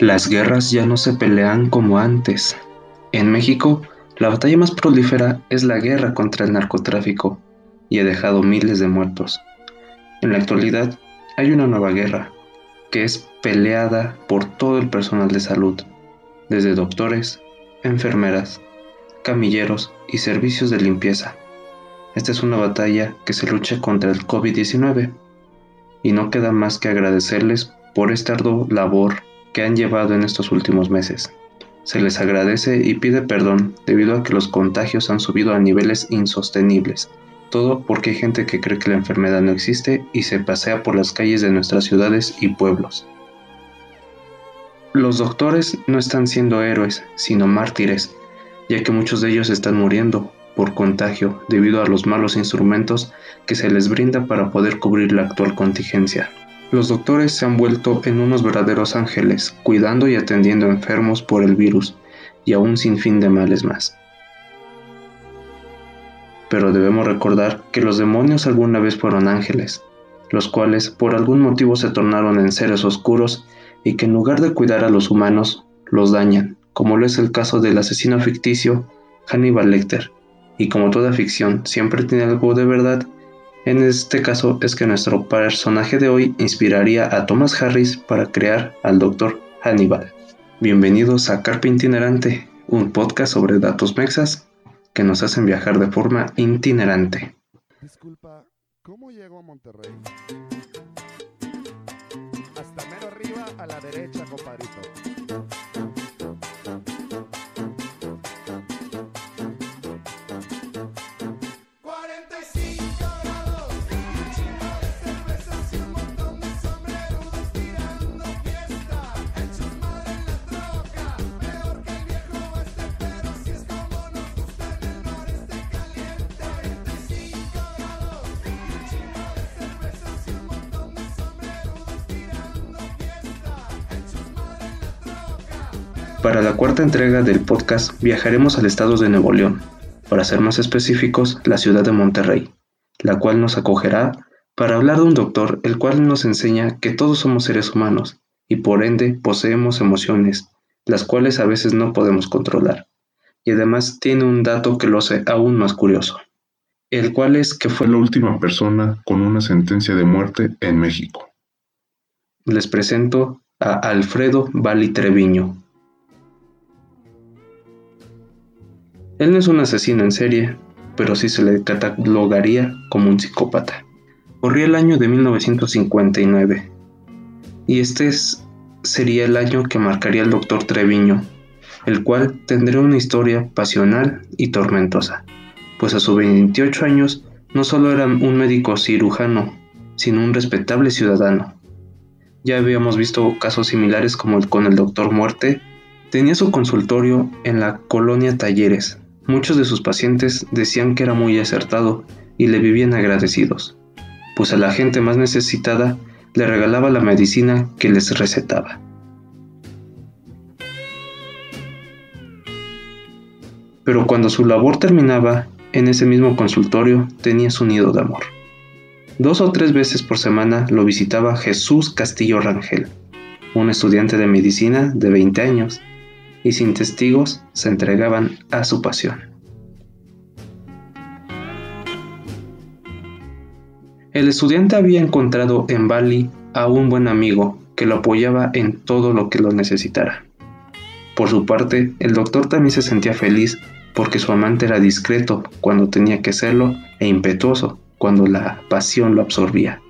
Las guerras ya no se pelean como antes. En México, la batalla más prolífera es la guerra contra el narcotráfico y ha dejado miles de muertos. En la actualidad, hay una nueva guerra, que es peleada por todo el personal de salud, desde doctores, enfermeras, camilleros y servicios de limpieza. Esta es una batalla que se lucha contra el COVID-19 y no queda más que agradecerles por esta ardua labor que han llevado en estos últimos meses. Se les agradece y pide perdón debido a que los contagios han subido a niveles insostenibles. Todo porque hay gente que cree que la enfermedad no existe y se pasea por las calles de nuestras ciudades y pueblos. Los doctores no están siendo héroes, sino mártires, ya que muchos de ellos están muriendo por contagio debido a los malos instrumentos que se les brinda para poder cubrir la actual contingencia. Los doctores se han vuelto en unos verdaderos ángeles, cuidando y atendiendo enfermos por el virus y a un sinfín de males más. Pero debemos recordar que los demonios alguna vez fueron ángeles, los cuales por algún motivo se tornaron en seres oscuros y que en lugar de cuidar a los humanos, los dañan, como lo es el caso del asesino ficticio Hannibal Lecter, y como toda ficción siempre tiene algo de verdad, en este caso es que nuestro personaje de hoy inspiraría a Thomas Harris para crear al Dr. Hannibal. Bienvenidos a Carpe Itinerante, un podcast sobre datos mexas que nos hacen viajar de forma itinerante. Disculpa, ¿cómo llego a Monterrey? Hasta mero arriba a la derecha, compadrito. Para la cuarta entrega del podcast viajaremos al estado de Nuevo León, para ser más específicos, la ciudad de Monterrey, la cual nos acogerá para hablar de un doctor el cual nos enseña que todos somos seres humanos y por ende poseemos emociones, las cuales a veces no podemos controlar. Y además tiene un dato que lo hace aún más curioso, el cual es que fue la última persona con una sentencia de muerte en México. Les presento a Alfredo Bali Treviño, Él no es un asesino en serie, pero sí se le catalogaría como un psicópata. Corría el año de 1959, y este sería el año que marcaría el doctor Treviño, el cual tendría una historia pasional y tormentosa, pues a sus 28 años no solo era un médico cirujano, sino un respetable ciudadano. Ya habíamos visto casos similares como el con el doctor Muerte, tenía su consultorio en la colonia Talleres, Muchos de sus pacientes decían que era muy acertado y le vivían agradecidos, pues a la gente más necesitada le regalaba la medicina que les recetaba. Pero cuando su labor terminaba, en ese mismo consultorio tenía su nido de amor. Dos o tres veces por semana lo visitaba Jesús Castillo Rangel, un estudiante de medicina de 20 años, y sin testigos se entregaban a su pasión. El estudiante había encontrado en Bali a un buen amigo que lo apoyaba en todo lo que lo necesitara. Por su parte, el doctor también se sentía feliz porque su amante era discreto cuando tenía que serlo e impetuoso cuando la pasión lo absorbía.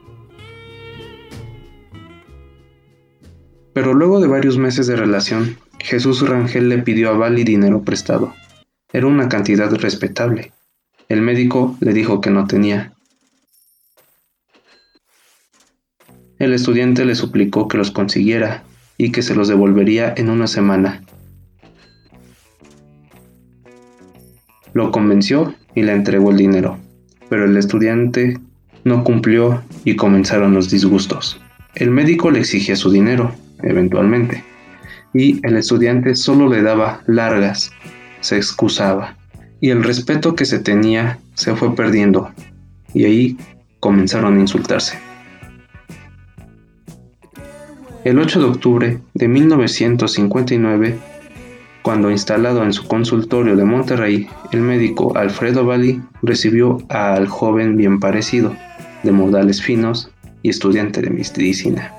Pero luego de varios meses de relación, Jesús Rangel le pidió a Bali dinero prestado. Era una cantidad respetable. El médico le dijo que no tenía. El estudiante le suplicó que los consiguiera y que se los devolvería en una semana. Lo convenció y le entregó el dinero, pero el estudiante no cumplió y comenzaron los disgustos. El médico le exigía su dinero, eventualmente y el estudiante solo le daba largas, se excusaba, y el respeto que se tenía se fue perdiendo, y ahí comenzaron a insultarse. El 8 de octubre de 1959, cuando instalado en su consultorio de Monterrey, el médico Alfredo Bali recibió al joven bien parecido, de modales finos y estudiante de medicina,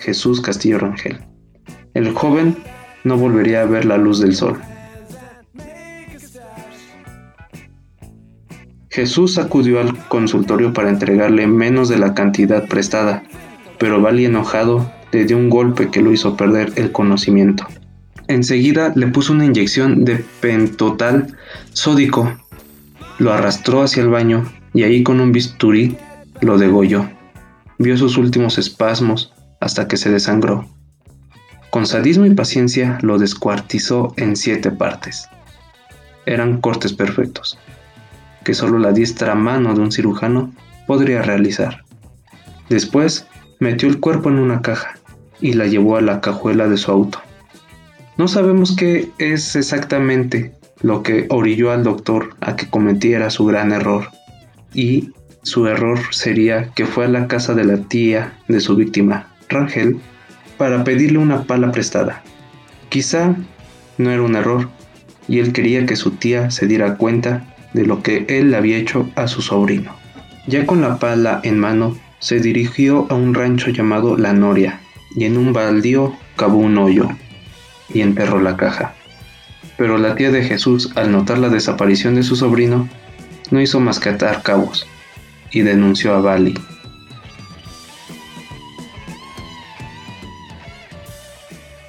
Jesús Castillo Rangel. El joven no volvería a ver la luz del sol. Jesús acudió al consultorio para entregarle menos de la cantidad prestada, pero Bali enojado le dio un golpe que lo hizo perder el conocimiento. Enseguida le puso una inyección de pentotal sódico, lo arrastró hacia el baño y ahí con un bisturí lo degolló. Vio sus últimos espasmos hasta que se desangró. Con sadismo y paciencia lo descuartizó en siete partes. Eran cortes perfectos que solo la diestra mano de un cirujano podría realizar. Después, metió el cuerpo en una caja y la llevó a la cajuela de su auto. No sabemos qué es exactamente lo que orilló al doctor a que cometiera su gran error. Y su error sería que fue a la casa de la tía de su víctima, Rangel, para pedirle una pala prestada. Quizá no era un error, y él quería que su tía se diera cuenta de lo que él había hecho a su sobrino. Ya con la pala en mano, se dirigió a un rancho llamado La Noria y en un baldío cavó un hoyo y enterró la caja. Pero la tía de Jesús, al notar la desaparición de su sobrino, no hizo más que atar cabos y denunció a Bali.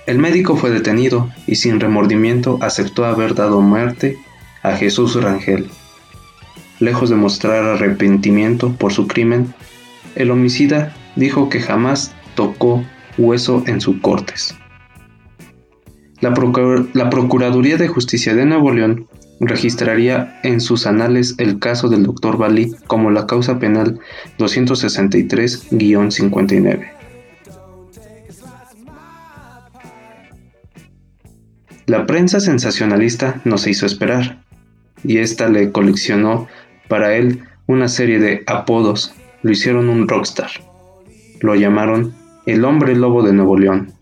El médico fue detenido y sin remordimiento aceptó haber dado muerte a Jesús Rangel. Lejos de mostrar arrepentimiento por su crimen, el homicida dijo que jamás tocó hueso en su cortes. La, la, Procuraduría de Justicia de Nuevo León registraría en sus anales el caso del Dr. Bali como la causa penal 263-59. La prensa sensacionalista no se hizo esperar y ésta le coleccionó para él una serie de apodos. Lo hicieron un rockstar. Lo llamaron el hombre lobo de Nuevo León,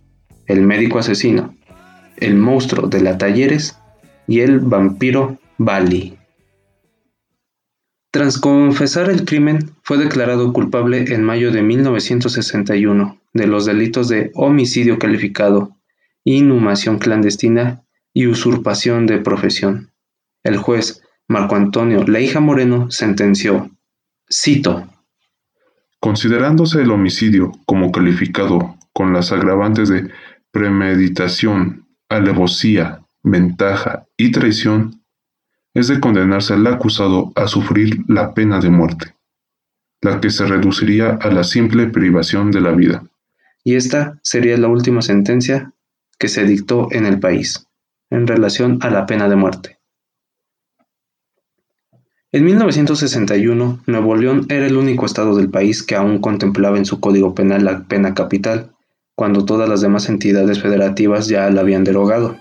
el médico asesino, el monstruo de la Talleres y el vampiro Bali. Tras confesar el crimen, fue declarado culpable en mayo de 1961 de los delitos de homicidio calificado, inhumación clandestina y usurpación de profesión. El juez Marco Antonio Leija Moreno sentenció, cito, Considerándose el homicidio como calificado con las agravantes de premeditación, alevosía, ventaja y traición, es de condenarse al acusado a sufrir la pena de muerte, la que se reduciría a la simple privación de la vida. Y esta sería la última sentencia que se dictó en el país en relación a la pena de muerte. En 1961, Nuevo León era el único estado del país que aún contemplaba en su código penal la pena capital, cuando todas las demás entidades federativas ya la habían derogado.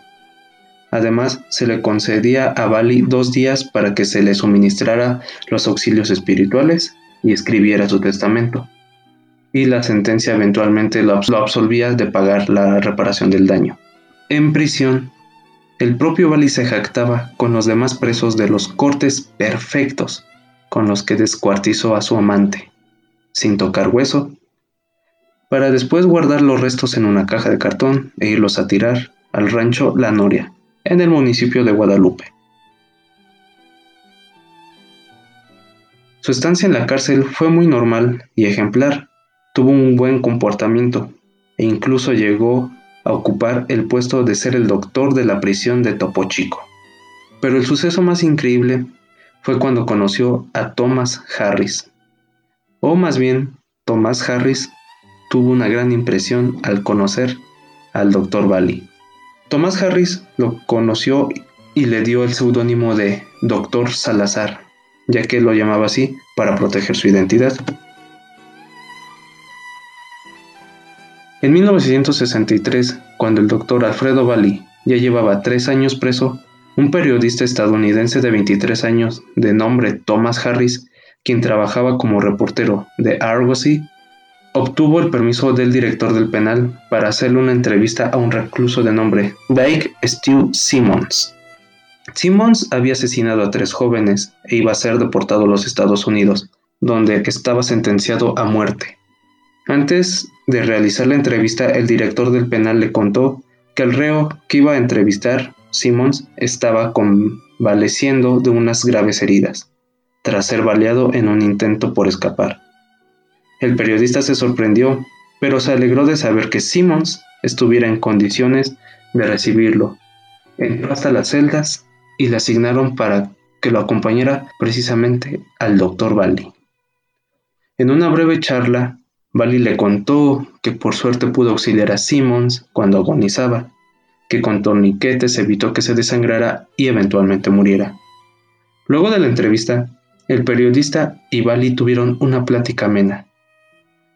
Además, se le concedía a Bali dos días para que se le suministrara los auxilios espirituales y escribiera su testamento. Y la sentencia eventualmente lo absolvía de pagar la reparación del daño. En prisión, el propio Bali se jactaba con los demás presos de los cortes perfectos con los que descuartizó a su amante, sin tocar hueso, para después guardar los restos en una caja de cartón e irlos a tirar al rancho La Noria, en el municipio de Guadalupe. Su estancia en la cárcel fue muy normal y ejemplar. Tuvo un buen comportamiento e incluso llegó a ocupar el puesto de ser el doctor de la prisión de Topo Chico. Pero el suceso más increíble fue cuando conoció a Thomas Harris. O más bien, Thomas Harris tuvo una gran impresión al conocer al doctor Bali. Thomas Harris lo conoció y le dio el seudónimo de Doctor Salazar, ya que lo llamaba así para proteger su identidad. En 1963, cuando el doctor Alfredo Bali ya llevaba tres años preso, un periodista estadounidense de 23 años, de nombre Thomas Harris, quien trabajaba como reportero de Argosy, obtuvo el permiso del director del penal para hacerle una entrevista a un recluso de nombre Dyke Stu Simmons. Simmons había asesinado a tres jóvenes e iba a ser deportado a los Estados Unidos, donde estaba sentenciado a muerte. Antes de realizar la entrevista, el director del penal le contó que el reo que iba a entrevistar, Simmons, estaba convaleciendo de unas graves heridas, tras ser baleado en un intento por escapar. El periodista se sorprendió, pero se alegró de saber que Simmons estuviera en condiciones de recibirlo. Entró hasta las celdas y le asignaron para que lo acompañara precisamente al doctor Bali. En una breve charla, Bali le contó que por suerte pudo auxiliar a Simmons cuando agonizaba, que con torniquetes evitó que se desangrara y eventualmente muriera. Luego de la entrevista, el periodista y Bali tuvieron una plática amena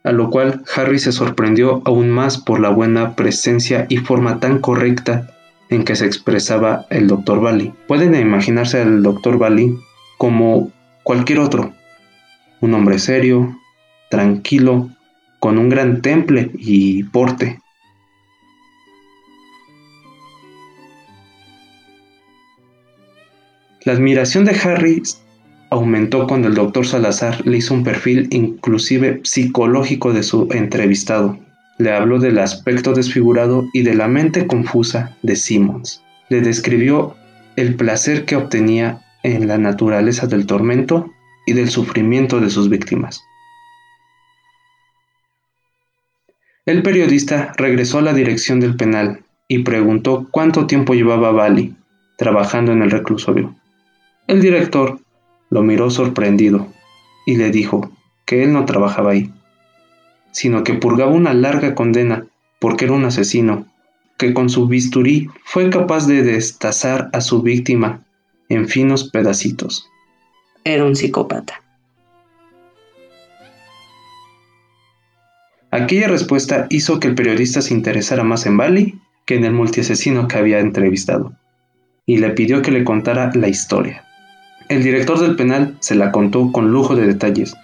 a lo cual Harry se sorprendió aún más por la buena presencia y forma tan correcta en que se expresaba el Dr. Bali. Pueden imaginarse al Dr. Bali como cualquier otro, un hombre serio, tranquilo, con un gran temple y porte. La admiración de Harry aumentó cuando el doctor Salazar le hizo un perfil inclusive psicológico de su entrevistado. Le habló del aspecto desfigurado y de la mente confusa de Simmons. Le describió el placer que obtenía en la naturaleza del tormento y del sufrimiento de sus víctimas. El periodista regresó a la dirección del penal y preguntó cuánto tiempo llevaba Bali trabajando en el reclusorio. El director lo miró sorprendido y le dijo que él no trabajaba ahí, sino que purgaba una larga condena porque era un asesino, que con su bisturí fue capaz de destazar a su víctima en finos pedacitos. Era un psicópata. Aquella respuesta hizo que el periodista se interesara más en Bali que en el multiasesino que había entrevistado, y le pidió que le contara la historia. El director del penal se la contó con lujo de detalles,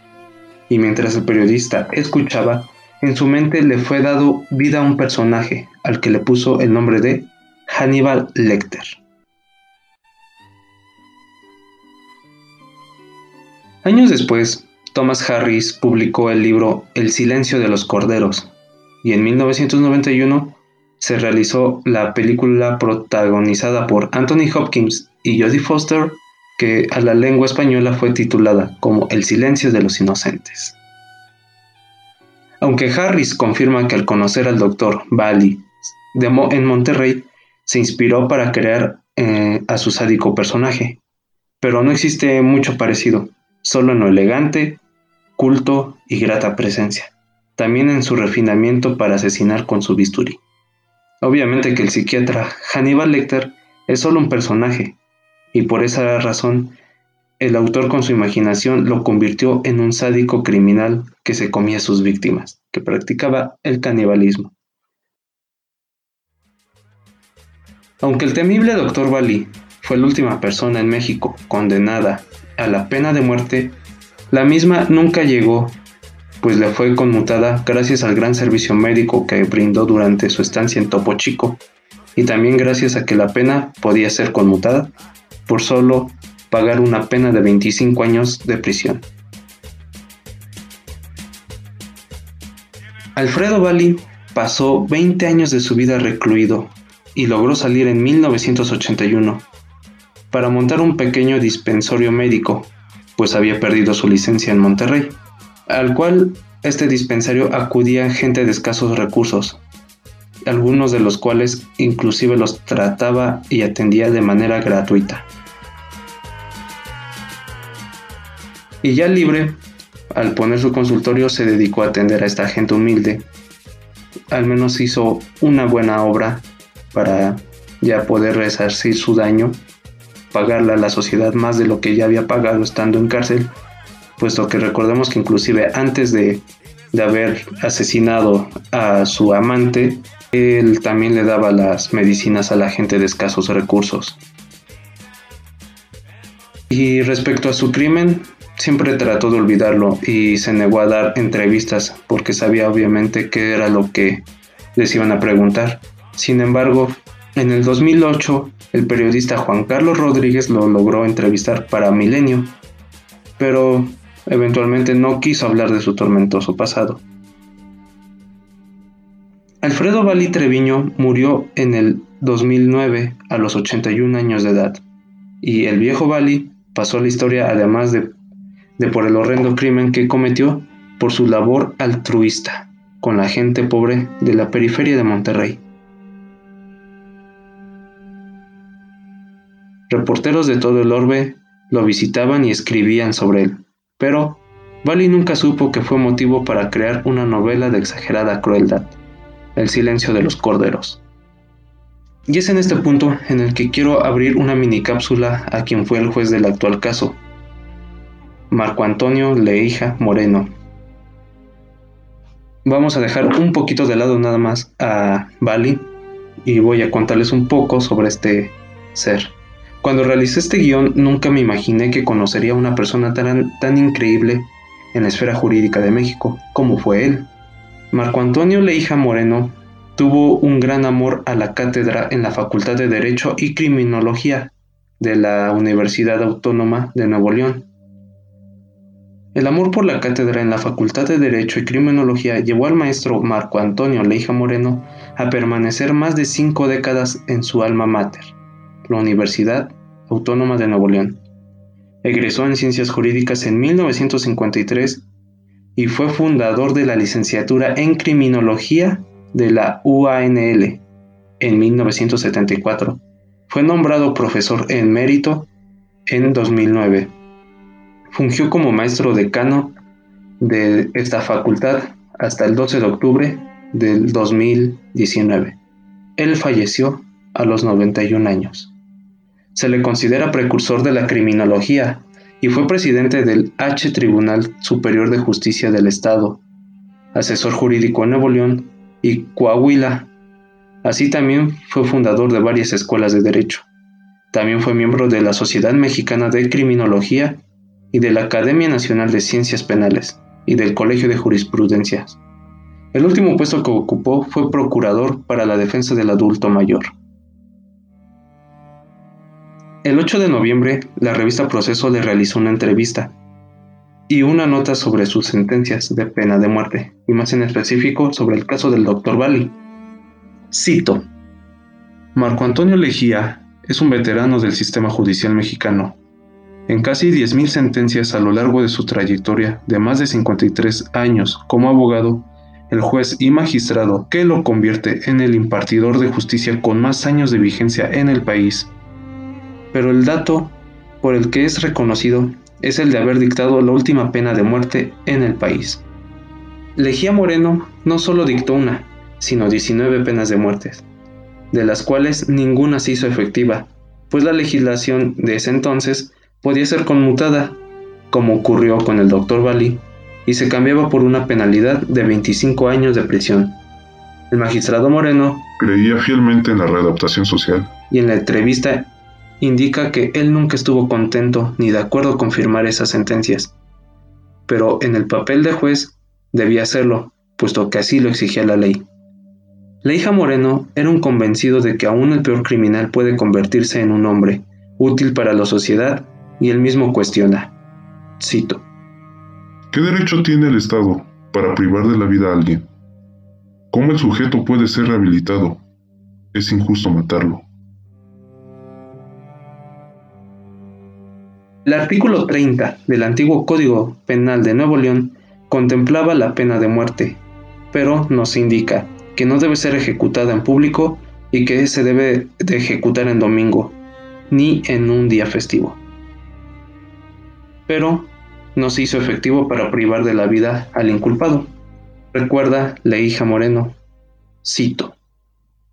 y mientras el periodista escuchaba, en su mente le fue dado vida a un personaje al que le puso el nombre de Hannibal Lecter. Años después, Thomas Harris publicó el libro El silencio de los corderos, y en 1991 se realizó la película protagonizada por Anthony Hopkins y Jodie Foster que a la lengua española fue titulada como El silencio de los inocentes. Aunque Harris confirma que al conocer al doctor Bali en Monterrey, se inspiró para crear eh, a su sádico personaje, pero no existe mucho parecido, solo en lo elegante, culto y grata presencia, también en su refinamiento para asesinar con su bisturí. Obviamente que el psiquiatra Hannibal Lecter es solo un personaje, y por esa razón el autor con su imaginación lo convirtió en un sádico criminal que se comía a sus víctimas, que practicaba el canibalismo. Aunque el temible doctor Bali fue la última persona en México condenada a la pena de muerte, la misma nunca llegó, pues le fue conmutada gracias al gran servicio médico que brindó durante su estancia en Topo Chico, y también gracias a que la pena podía ser conmutada por solo pagar una pena de 25 años de prisión. Alfredo Bali pasó 20 años de su vida recluido y logró salir en 1981 para montar un pequeño dispensorio médico, pues había perdido su licencia en Monterrey, al cual este dispensario acudía gente de escasos recursos, algunos de los cuales inclusive los trataba y atendía de manera gratuita. Y ya libre, al poner su consultorio se dedicó a atender a esta gente humilde. Al menos hizo una buena obra para ya poder resarcir su daño, pagarle a la sociedad más de lo que ya había pagado estando en cárcel, puesto que recordemos que inclusive antes de, de haber asesinado a su amante, él también le daba las medicinas a la gente de escasos recursos. Y respecto a su crimen, siempre trató de olvidarlo y se negó a dar entrevistas porque sabía obviamente qué era lo que les iban a preguntar. Sin embargo, en el 2008, el periodista Juan Carlos Rodríguez lo logró entrevistar para Milenio, pero eventualmente no quiso hablar de su tormentoso pasado. Alfredo Valli Treviño murió en el 2009 a los 81 años de edad, y el viejo Valli pasó la historia además de, de por el horrendo crimen que cometió por su labor altruista con la gente pobre de la periferia de Monterrey. Reporteros de todo el orbe lo visitaban y escribían sobre él, pero Bali nunca supo que fue motivo para crear una novela de exagerada crueldad, El silencio de los corderos. Y es en este punto en el que quiero abrir una mini cápsula a quien fue el juez del actual caso, Marco Antonio Leija Moreno. Vamos a dejar un poquito de lado nada más a Bali y voy a contarles un poco sobre este ser. Cuando realicé este guion nunca me imaginé que conocería a una persona tan, tan increíble en la esfera jurídica de México como fue él. Marco Antonio Leija Moreno tuvo un gran amor a la cátedra en la Facultad de Derecho y Criminología de la Universidad Autónoma de Nuevo León. El amor por la cátedra en la Facultad de Derecho y Criminología llevó al maestro Marco Antonio Leija Moreno a permanecer más de cinco décadas en su alma mater la Universidad Autónoma de Nuevo León. Egresó en Ciencias Jurídicas en 1953 y fue fundador de la licenciatura en Criminología de la UANL en 1974. Fue nombrado profesor en mérito en 2009. Fungió como maestro decano de esta facultad hasta el 12 de octubre del 2019. Él falleció a los 91 años. Se le considera precursor de la criminología y fue presidente del H Tribunal Superior de Justicia del Estado, asesor jurídico en Nuevo León y Coahuila. Así también fue fundador de varias escuelas de derecho. También fue miembro de la Sociedad Mexicana de Criminología y de la Academia Nacional de Ciencias Penales y del Colegio de Jurisprudencia. El último puesto que ocupó fue procurador para la defensa del adulto mayor. El 8 de noviembre, la revista Proceso le realizó una entrevista y una nota sobre sus sentencias de pena de muerte, y más en específico sobre el caso del Dr. Bali. Cito: Marco Antonio Lejía es un veterano del sistema judicial mexicano. En casi 10.000 sentencias a lo largo de su trayectoria de más de 53 años como abogado, el juez y magistrado que lo convierte en el impartidor de justicia con más años de vigencia en el país pero el dato por el que es reconocido es el de haber dictado la última pena de muerte en el país. Lejía Moreno no solo dictó una, sino 19 penas de muerte, de las cuales ninguna se hizo efectiva, pues la legislación de ese entonces podía ser conmutada, como ocurrió con el Dr. Bali, y se cambiaba por una penalidad de 25 años de prisión. El magistrado Moreno creía fielmente en la readaptación social y en la entrevista indica que él nunca estuvo contento ni de acuerdo con firmar esas sentencias, pero en el papel de juez debía hacerlo, puesto que así lo exigía la ley. Leija Moreno era un convencido de que aún el peor criminal puede convertirse en un hombre útil para la sociedad y él mismo cuestiona. Cito. ¿Qué derecho tiene el Estado para privar de la vida a alguien? ¿Cómo el sujeto puede ser rehabilitado? Es injusto matarlo. El artículo 30 del antiguo Código Penal de Nuevo León contemplaba la pena de muerte, pero nos indica que no debe ser ejecutada en público y que se debe de ejecutar en domingo, ni en un día festivo. Pero no se hizo efectivo para privar de la vida al inculpado. Recuerda la hija Moreno. Cito.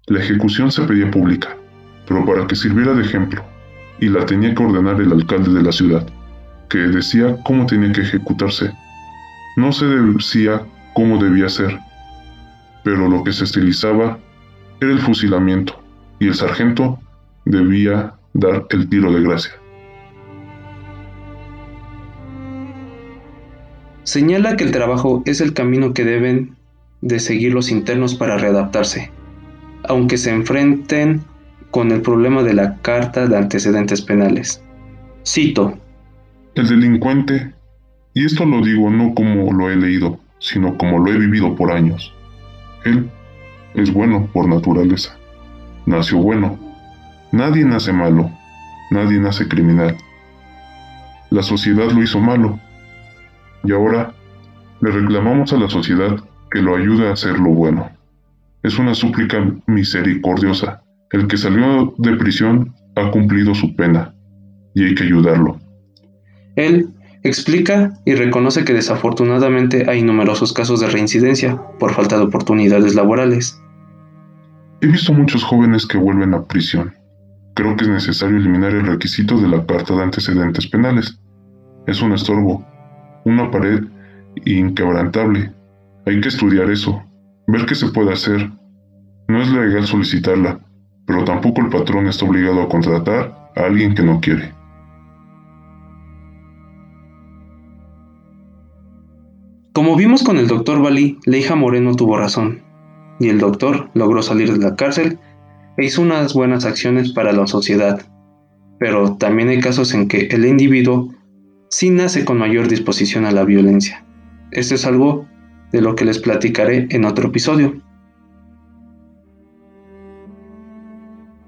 La ejecución se pedía pública, pero para que sirviera de ejemplo y la tenía que ordenar el alcalde de la ciudad, que decía cómo tenía que ejecutarse. No se decía cómo debía ser, pero lo que se estilizaba era el fusilamiento, y el sargento debía dar el tiro de gracia. Señala que el trabajo es el camino que deben de seguir los internos para readaptarse, aunque se enfrenten con el problema de la carta de antecedentes penales. Cito. El delincuente, y esto lo digo no como lo he leído, sino como lo he vivido por años. Él es bueno por naturaleza. Nació bueno. Nadie nace malo. Nadie nace criminal. La sociedad lo hizo malo. Y ahora le reclamamos a la sociedad que lo ayude a hacer lo bueno. Es una súplica misericordiosa. El que salió de prisión ha cumplido su pena y hay que ayudarlo. Él explica y reconoce que desafortunadamente hay numerosos casos de reincidencia por falta de oportunidades laborales. He visto muchos jóvenes que vuelven a prisión. Creo que es necesario eliminar el requisito de la carta de antecedentes penales. Es un estorbo, una pared inquebrantable. Hay que estudiar eso, ver qué se puede hacer. No es legal solicitarla, pero tampoco el patrón está obligado a contratar a alguien que no quiere. Como vimos con el doctor Bali, Leija Moreno tuvo razón, y el doctor logró salir de la cárcel e hizo unas buenas acciones para la sociedad. Pero también hay casos en que el individuo sí nace con mayor disposición a la violencia. Esto es algo de lo que les platicaré en otro episodio.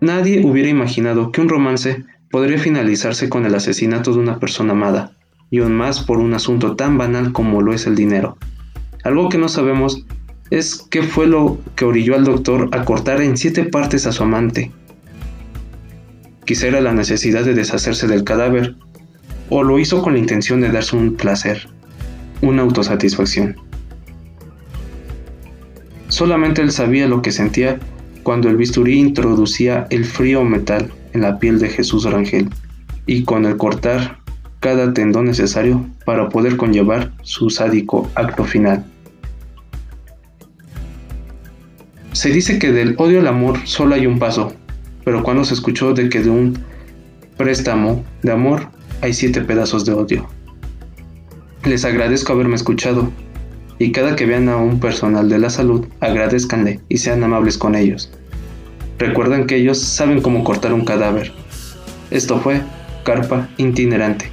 Nadie hubiera imaginado que un romance podría finalizarse con el asesinato de una persona amada, y aún más por un asunto tan banal como lo es el dinero. Algo que no sabemos es qué fue lo que orilló al doctor a cortar en siete partes a su amante. Quizá era la necesidad de deshacerse del cadáver, o lo hizo con la intención de darse un placer, una autosatisfacción. Solamente él sabía lo que sentía cuando el bisturí introducía el frío metal en la piel de Jesús Rangel y con el cortar cada tendón necesario para poder conllevar su sádico acto final. Se dice que del odio al amor solo hay un paso, pero cuando se escuchó de que de un préstamo de amor hay siete pedazos de odio. Les agradezco haberme escuchado y cada que vean a un personal de la salud, agradezcanle y sean amables con ellos. Recuerden que ellos saben cómo cortar un cadáver. Esto fue Carpa Itinerante.